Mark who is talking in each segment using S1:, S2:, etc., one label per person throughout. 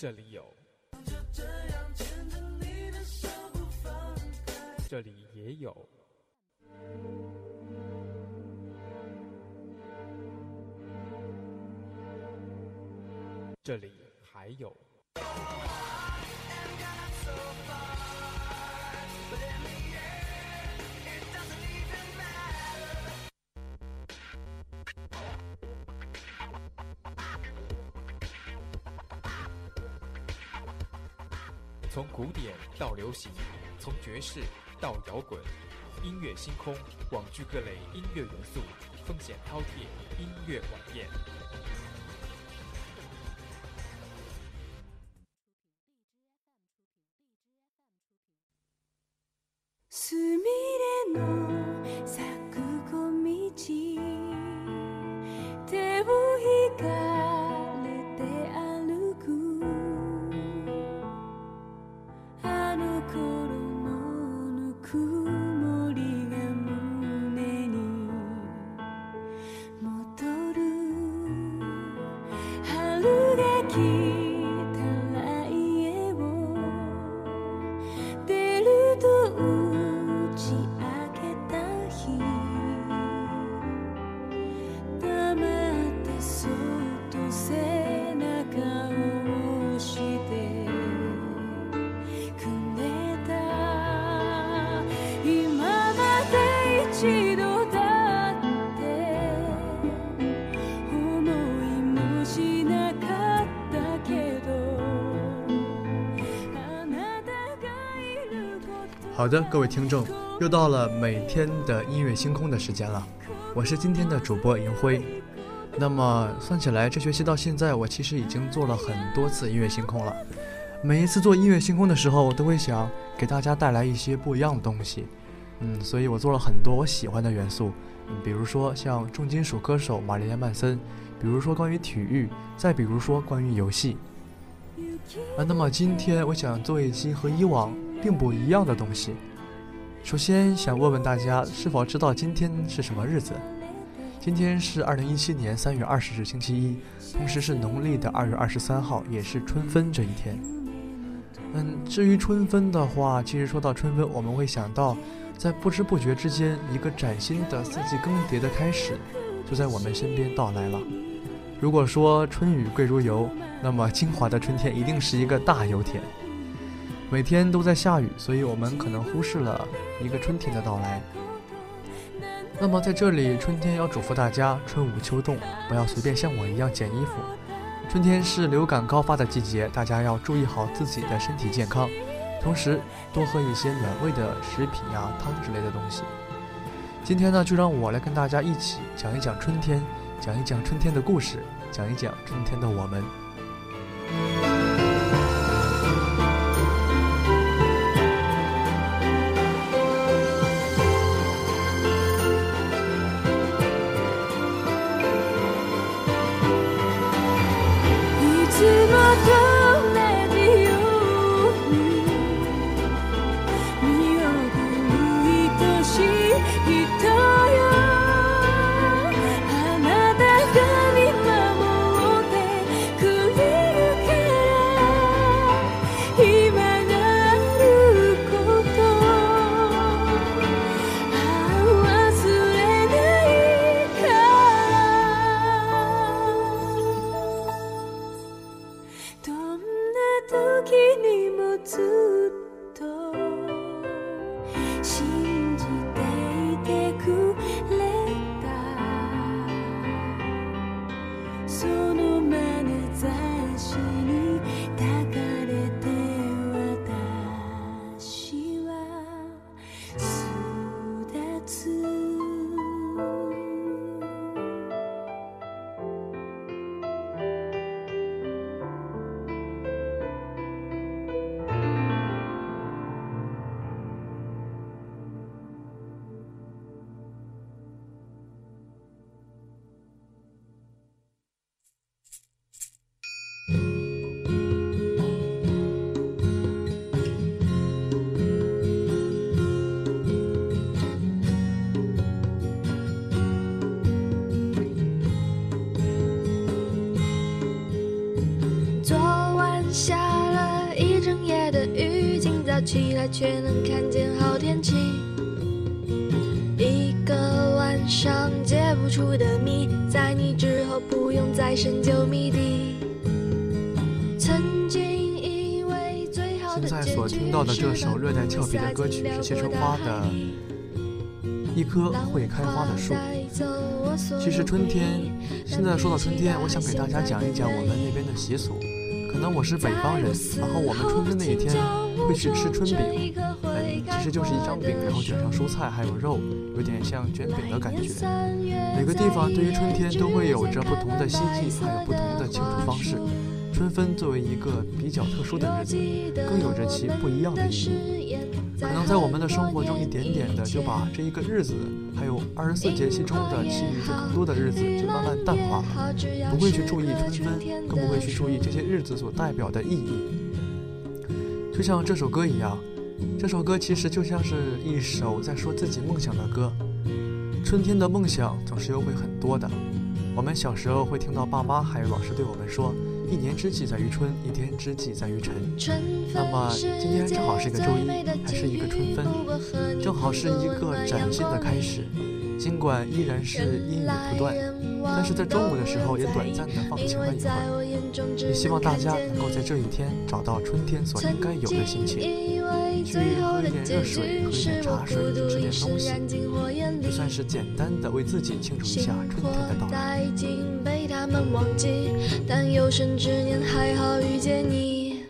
S1: 这里有，这里也有，这里还有。古典到流行，从爵士到摇滚，音乐星空网聚各类音乐元素，风险饕餮，音乐晚宴。
S2: 好的，各位听众，又到了每天的音乐星空的时间了。我是今天的主播银辉。那么算起来，这学期到现在，我其实已经做了很多次音乐星空了。每一次做音乐星空的时候，我都会想给大家带来一些不一样的东西。嗯，所以我做了很多我喜欢的元素，比如说像重金属歌手玛丽莲曼森，比如说关于体育，再比如说关于游戏。啊，那么今天我想做一期和以往并不一样的东西。首先想问问大家，是否知道今天是什么日子？今天是二零一七年三月二十日，星期一，同时是农历的二月二十三号，也是春分这一天。嗯，至于春分的话，其实说到春分，我们会想到，在不知不觉之间，一个崭新的四季更迭的开始，就在我们身边到来了。如果说春雨贵如油，那么金华的春天一定是一个大油田。每天都在下雨，所以我们可能忽视了一个春天的到来。那么在这里，春天要嘱咐大家：春捂秋冻，不要随便像我一样捡衣服。春天是流感高发的季节，大家要注意好自己的身体健康，同时多喝一些暖胃的食品呀、汤之类的东西。今天呢，就让我来跟大家一起讲一讲春天，讲一讲春天的故事，讲一讲春天的我们。
S3: 起来却能看见好天气。一个晚上解不出的谜，在你之后不用再深究谜底。曾经以为最好的
S2: 现在所听到的这首热带俏皮的歌曲是谢春花的《一棵会开花的树》。其实春天，现在说到春天，我想给大家讲一讲我们那边的习俗。可能我是北方人，然后我们春分那一天会去吃春饼，嗯，其实就是一张饼，然后卷上蔬菜还有肉，有点像卷饼的感觉。每个地方对于春天都会有着不同的希冀，还有不同的庆祝方式。春分作为一个比较特殊的日子，更有着其不一样的意义。可能在我们的生活中，一点点的就把这一个日子，还有二十四节气中的其余的更多的日子，就慢慢淡化了，不会去注意春分，更不会去注意这些日子所代表的意义。就像这首歌一样，这首歌其实就像是一首在说自己梦想的歌。春天的梦想总是有会很多的，我们小时候会听到爸妈还有老师对我们说。一年之计在于春，一天之计在于晨。那么今天正好是一个周一，还是一个春分，正好是一个崭新的开始。尽管依然是阴雨不断，但是在中午的时候也短暂的放晴了一会儿。也希望大家能够在这一天找到春天所应该有的心情，去喝一点热水，喝一点茶水，吃点东西，就算是简单的为自己庆祝一下春天的到来。
S3: 他们忘记，但有生之年还好遇见你。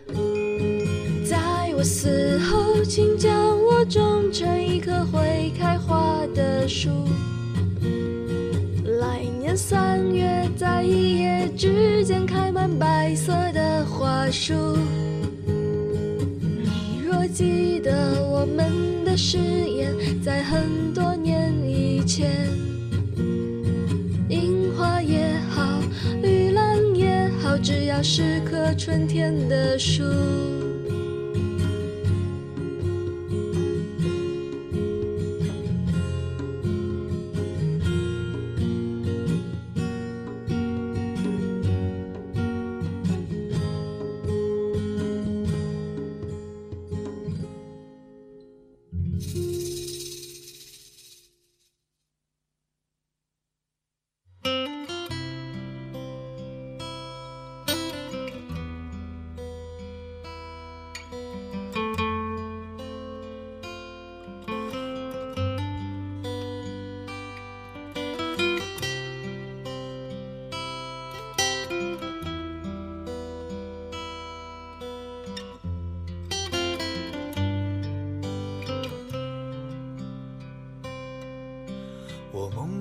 S3: 在我死后，请将我种成一棵会开花的树。三月，在一夜之间开满白色的花束。你若记得我们的誓言，在很多年以前。樱花也好，玉兰也好只要是棵春天的树。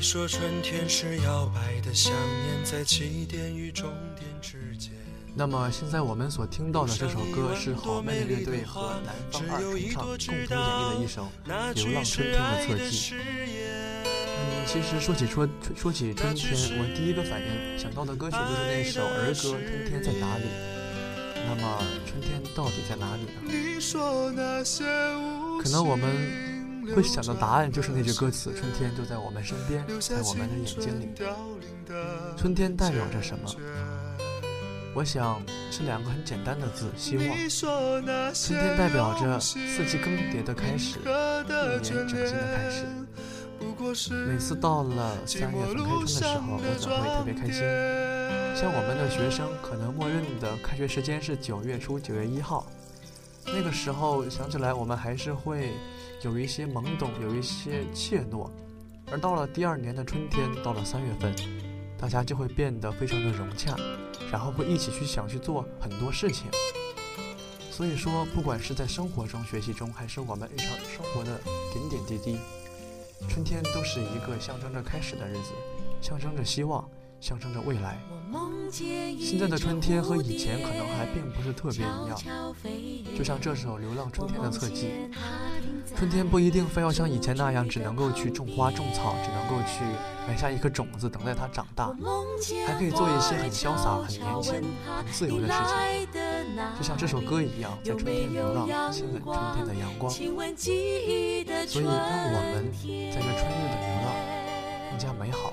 S4: 你说春天是摇摆的想念，在起点与终点之间。
S2: 那么现在我们所听到的这首歌是好妹妹乐队和南方二重唱共同演绎的一首《流浪春天的侧记》。嗯，其实说起说说起春天，我第一个反应想到的歌曲就是那首儿歌《春天在哪里》。那么春天到底在哪里呢？可能我们。会想到答案就是那句歌词：“春天就在我们身边，在我们的眼睛里。”春天代表着什么？我想是两个很简单的字：希望。春天代表着四季更迭的开始，一年整新的开始。每次到了三月份开春的时候，我总会特别开心。像我们的学生，可能默认的开学时间是九月初九月一号。那个时候想起来，我们还是会。有一些懵懂，有一些怯懦，而到了第二年的春天，到了三月份，大家就会变得非常的融洽，然后会一起去想去做很多事情。所以说，不管是在生活中、学习中，还是我们日常生活的点点滴滴，春天都是一个象征着开始的日子，象征着希望。象征着未来。现在的春天和以前可能还并不是特别一样，就像这首《流浪春天的侧记》，春天不一定非要像以前那样，只能够去种花种草，只能够去埋下一颗种子，等待它长大，还可以做一些很潇洒、很年轻、很自由的事情。就像这首歌一样，在春天流浪，亲吻春天的阳光。所以，让我们在这春日的流浪更加美好。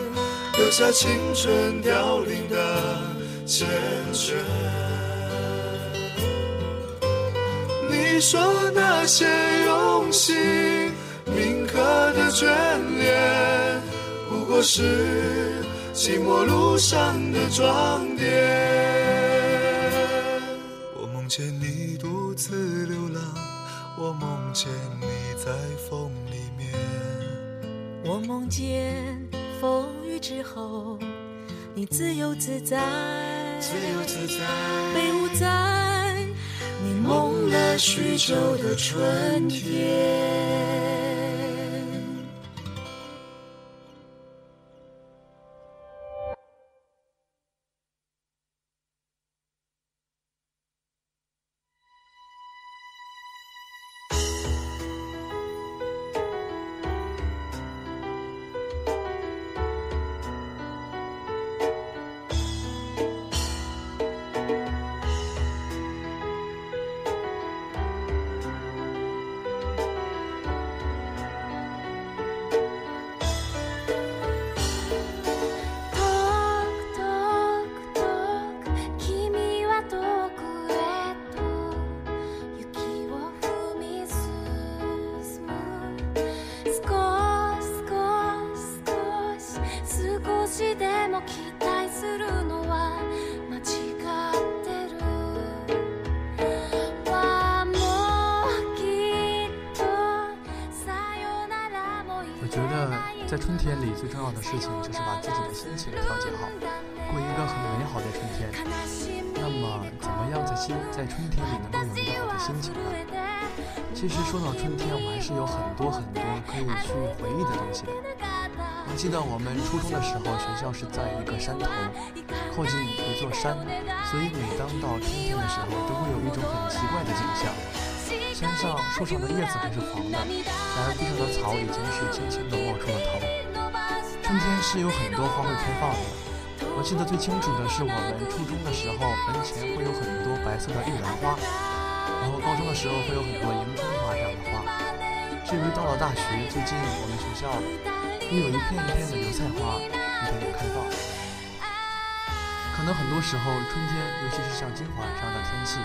S4: 留下青春凋零的缱绻。你说那些用心铭刻的眷恋，不过是寂寞路上的装点。我梦见你独自流浪，我梦见你在风里面。
S5: 我梦见风雨之后，你自由自在，
S4: 自由自在，
S5: 你梦了许久的春天。
S2: 事情就是把自己的心情调节好，过一个很美好的春天。那么，怎么样在心在春天里能够有一个好的心情呢？其实说到春天，我还是有很多很多可以去回忆的东西的。我记得我们初中的时候，学校是在一个山头，靠近一座山，所以每当到春天的时候，都会有一种很奇怪的景象。山上树上的叶子还是黄的，然而地上的草已经是轻轻地冒出了头。春天是有很多花会开放的。我记得最清楚的是我们初中的时候，门前会有很多白色的玉兰花，然后高中的时候会有很多迎春花这样的花。至于到了大学，最近我们学校也有一片一片的油菜花一点点开放。可能很多时候，春天，尤其是像今晚这样的天气，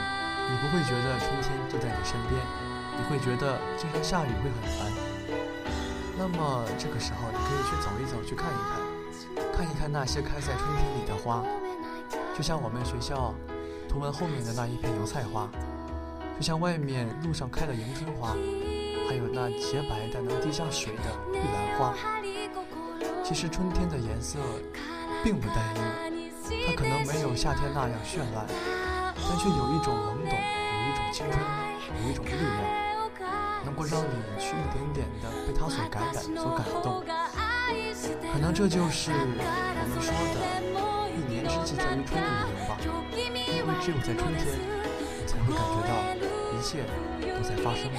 S2: 你不会觉得春天就在你身边，你会觉得经常下雨会很烦。那么这个时候，你可以去走一走，去看一看，看一看那些开在春天里的花，就像我们学校图文后面的那一片油菜花，就像外面路上开的迎春花，还有那洁白的能滴下水的玉兰花。其实春天的颜色并不单一，它可能没有夏天那样绚烂，但却有一种懵懂，有一种青春，有一种力量，能够让你去一点点的被他所感染、所感动。可能这就是我们说的“一年之计在于春”的理由吧。因为只有在春天，你才会感觉到一切都在发生着。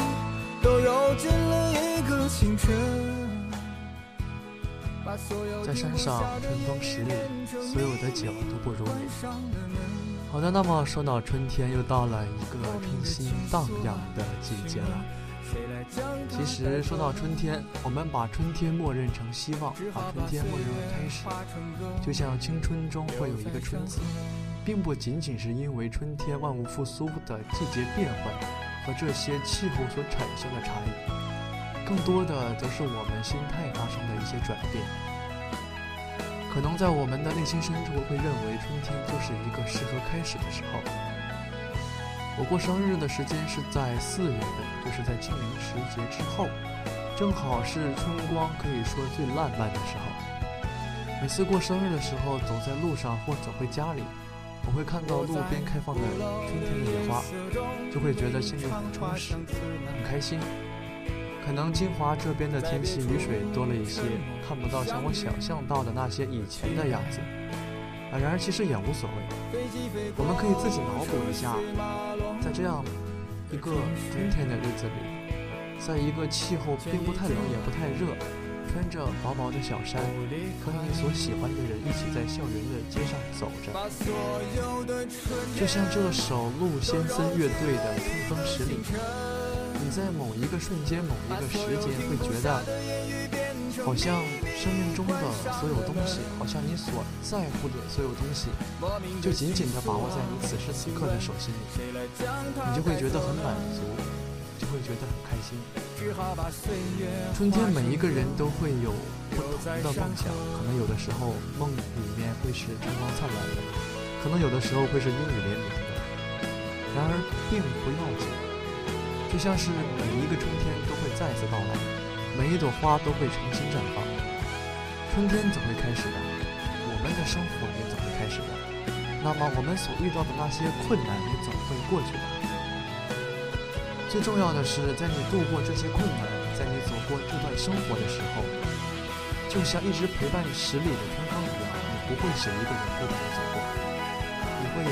S6: 揉进了一个清晨。把所有
S2: 在山上春风十里，所有的酒都不如你。好的，那么说到春天，又到了一个春心荡漾的季节了。其实说到春天，我们把春天默认成希望，把春天默认为开始，就像青春中会有一个春字，并不仅仅是因为春天万物复苏的季节变换和这些气候所产生的差异，更多的则是我们心态发生的一些转变。可能在我们的内心深处会认为春天就是一个适合开始的时候。我过生日的时间是在四月份，就是在清明时节之后，正好是春光可以说最烂漫的时候。每次过生日的时候，走在路上或走回家里，我会看到路边开放的春天的野花，就会觉得心里很充实，很开心。可能金华这边的天气雨水多了一些，看不到像我想象到的那些以前的样子。啊，然而其实也无所谓，我们可以自己脑补一下，在这样一个春天的日子里，在一个气候并不太冷也不太热，穿着薄薄的小衫，和你所喜欢的人一起在校园的街上走着，就像这首鹿先森乐队的《春风十里》。你在某一个瞬间、某一个时间，会觉得好像生命中的所有东西，好像你所在乎的所有东西，就紧紧地把握在你此时此刻的手心里，你就会觉得很满足，就会觉得很开心。春天，每一个人都会有不同的梦想，可能有的时候梦里面会是春光灿烂的，可能有的时候会是阴雨连绵的，然而并不要紧。就像是每一个春天都会再次到来，每一朵花都会重新绽放。春天总会开始的，我们的生活也总会开始的。那么我们所遇到的那些困难也总会过去的。最重要的是，在你度过这些困难，在你走过这段生活的时候，就像一直陪伴你十里的春风一样，你不会是一个人孤独的走过，你会有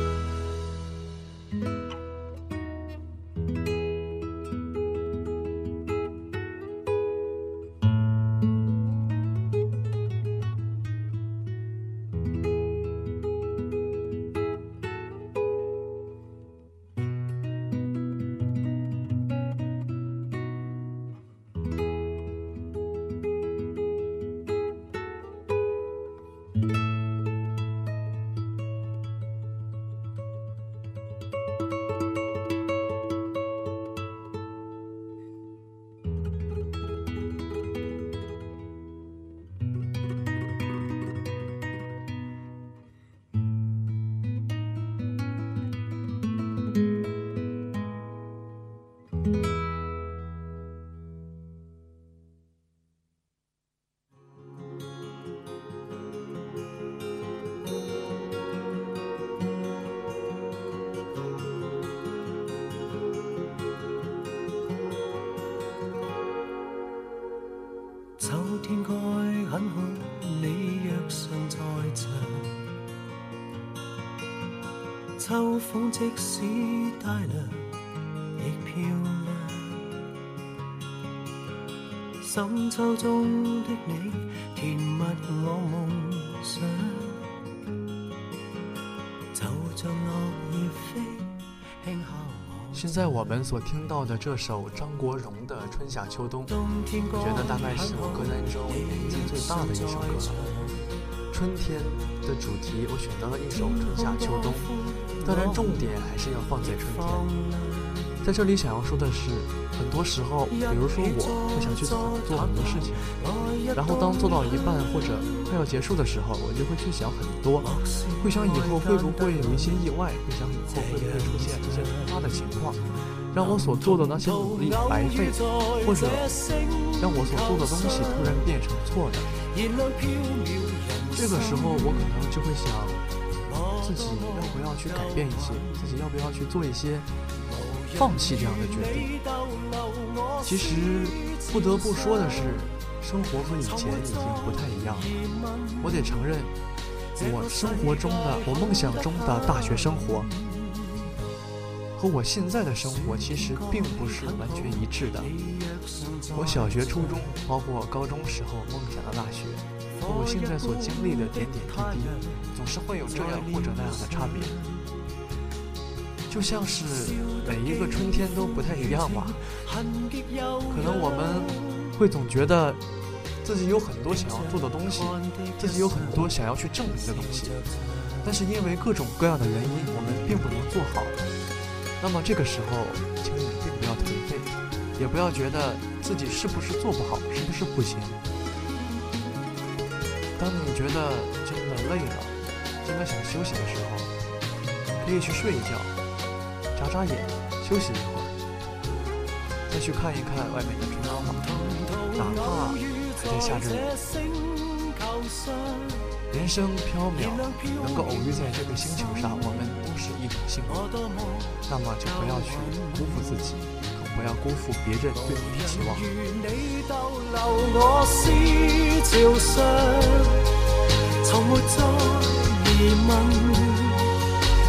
S7: 秋風即使帶涼，亦漂亮。深秋中的你，甜蜜我夢想。就像落葉飛，輕敲我。
S2: 现在我们所听到的这首张国荣的《春夏秋冬》，
S7: 冬天
S2: 我覺得大概是我歌單中年紀最大的一首歌了。春天的主題，我選擇了一首《春夏秋冬》，當然重点还是要放在春天。在这里想要说的是，很多时候，比如说我会想去做做很多事情，然后当做到一半或者快要结束的时候，我就会去想很多，会想以后会不会有一些意外，会想以后会不会出现一些突发的情况。让我所做的那些努力白费，或者让我所做的东西突然变成错的。这个时候，我可能就会想，自己要不要去改变一些，自己要不要去做一些放弃这样的决定。其实不得不说的是，生活和以前已经不太一样了。我得承认，我生活中的，我梦想中的大学生活，和我现在的生活其实并不是完全一致的。我小学、初中，包括高中时候梦想的大学，和我现在所经历的点点滴滴，总是会有这样或者那样的差别。就像是每一个春天都不太一样吧。可能我们会总觉得自己有很多想要做的东西，自己有很多想要去证明的东西，但是因为各种各样的原因，我们并不能做好。那么这个时候，请你并不要颓废，也不要觉得自己是不是做不好，是不是不行。当你觉得真的累了，真的想休息的时候，可以去睡一觉，眨眨眼，休息一会儿，再去看一看外面的春花，哪怕还在下着雨。人生飘渺，能够偶遇在这个星球上，我们都是一种幸运。那么就不要去辜负自己，不要辜負別人對你的期望。
S7: 你逗留我思潮上，從沒再疑問，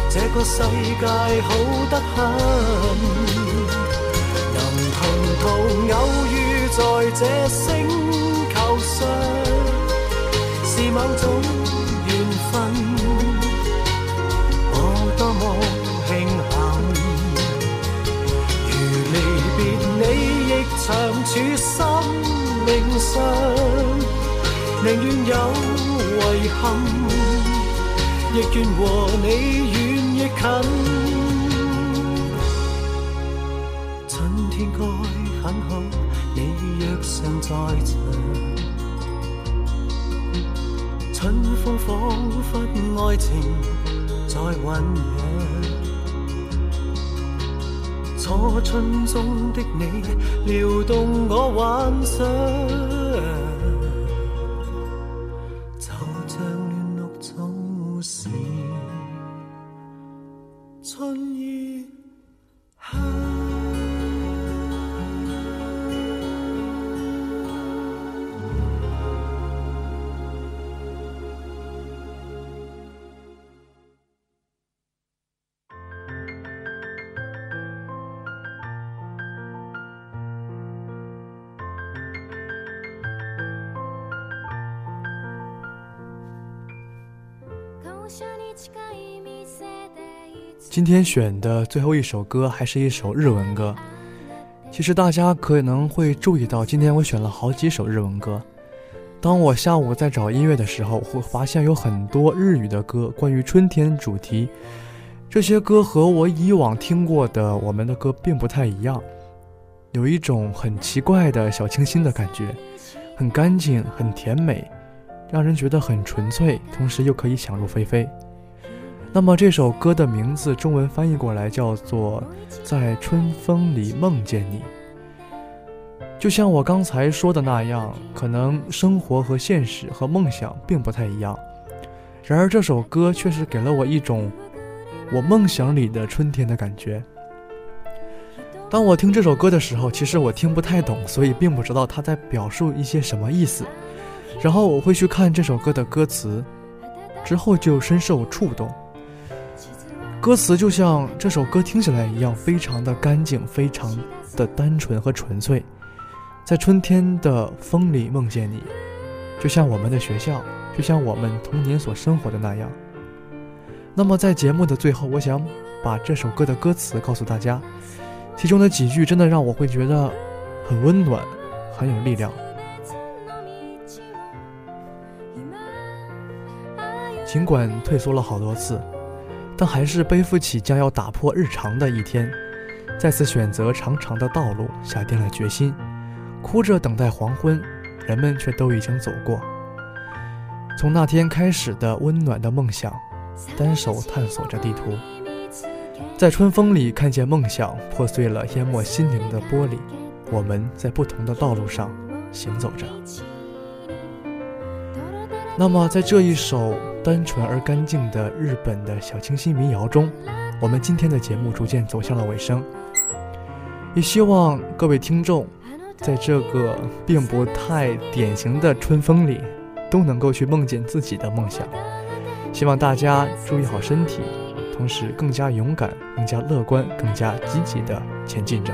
S7: 這個世界好得很，能同途偶遇在這星球上，是某種你，亦長處生命上，寧願有遺憾，亦願和你遠亦近。春天該很好，你若尚在场，春風彷彿愛情在酝酿。初春中的你，撩动我幻想，
S2: 今天选的最后一首歌还是一首日文歌。其实大家可能会注意到，今天我选了好几首日文歌。当我下午在找音乐的时候，会发现有很多日语的歌，关于春天主题。这些歌和我以往听过的我们的歌并不太一样，有一种很奇怪的小清新的感觉，很干净，很甜美，让人觉得很纯粹，同时又可以想入非非。那么这首歌的名字中文翻译过来叫做《在春风里梦见你》。就像我刚才说的那样，可能生活和现实和梦想并不太一样，然而这首歌却是给了我一种。我梦想里的春天的感觉。当我听这首歌的时候，其实我听不太懂，所以并不知道他在表述一些什么意思。然后我会去看这首歌的歌词，之后就深受触动。歌词就像这首歌听起来一样，非常的干净，非常的单纯和纯粹。在春天的风里梦见你，就像我们的学校，就像我们童年所生活的那样。那么在节目的最后，我想把这首歌的歌词告诉大家，其中的几句真的让我会觉得很温暖，很有力量。尽管退缩了好多次，但还是背负起将要打破日常的一天，再次选择长长的道路，下定了决心，哭着等待黄昏，人们却都已经走过。从那天开始的温暖的梦想。单手探索着地图，在春风里看见梦想破碎了，淹没心灵的玻璃。我们在不同的道路上行走着。那么，在这一首单纯而干净的日本的小清新民谣中，我们今天的节目逐渐走向了尾声。也希望各位听众，在这个并不太典型的春风里，都能够去梦见自己的梦想。希望大家注意好身体，同时更加勇敢、更加乐观、更加积极地前进着。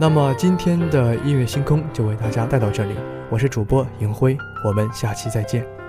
S2: 那么今天的音乐星空就为大家带到这里，我是主播银辉，我们下期再见。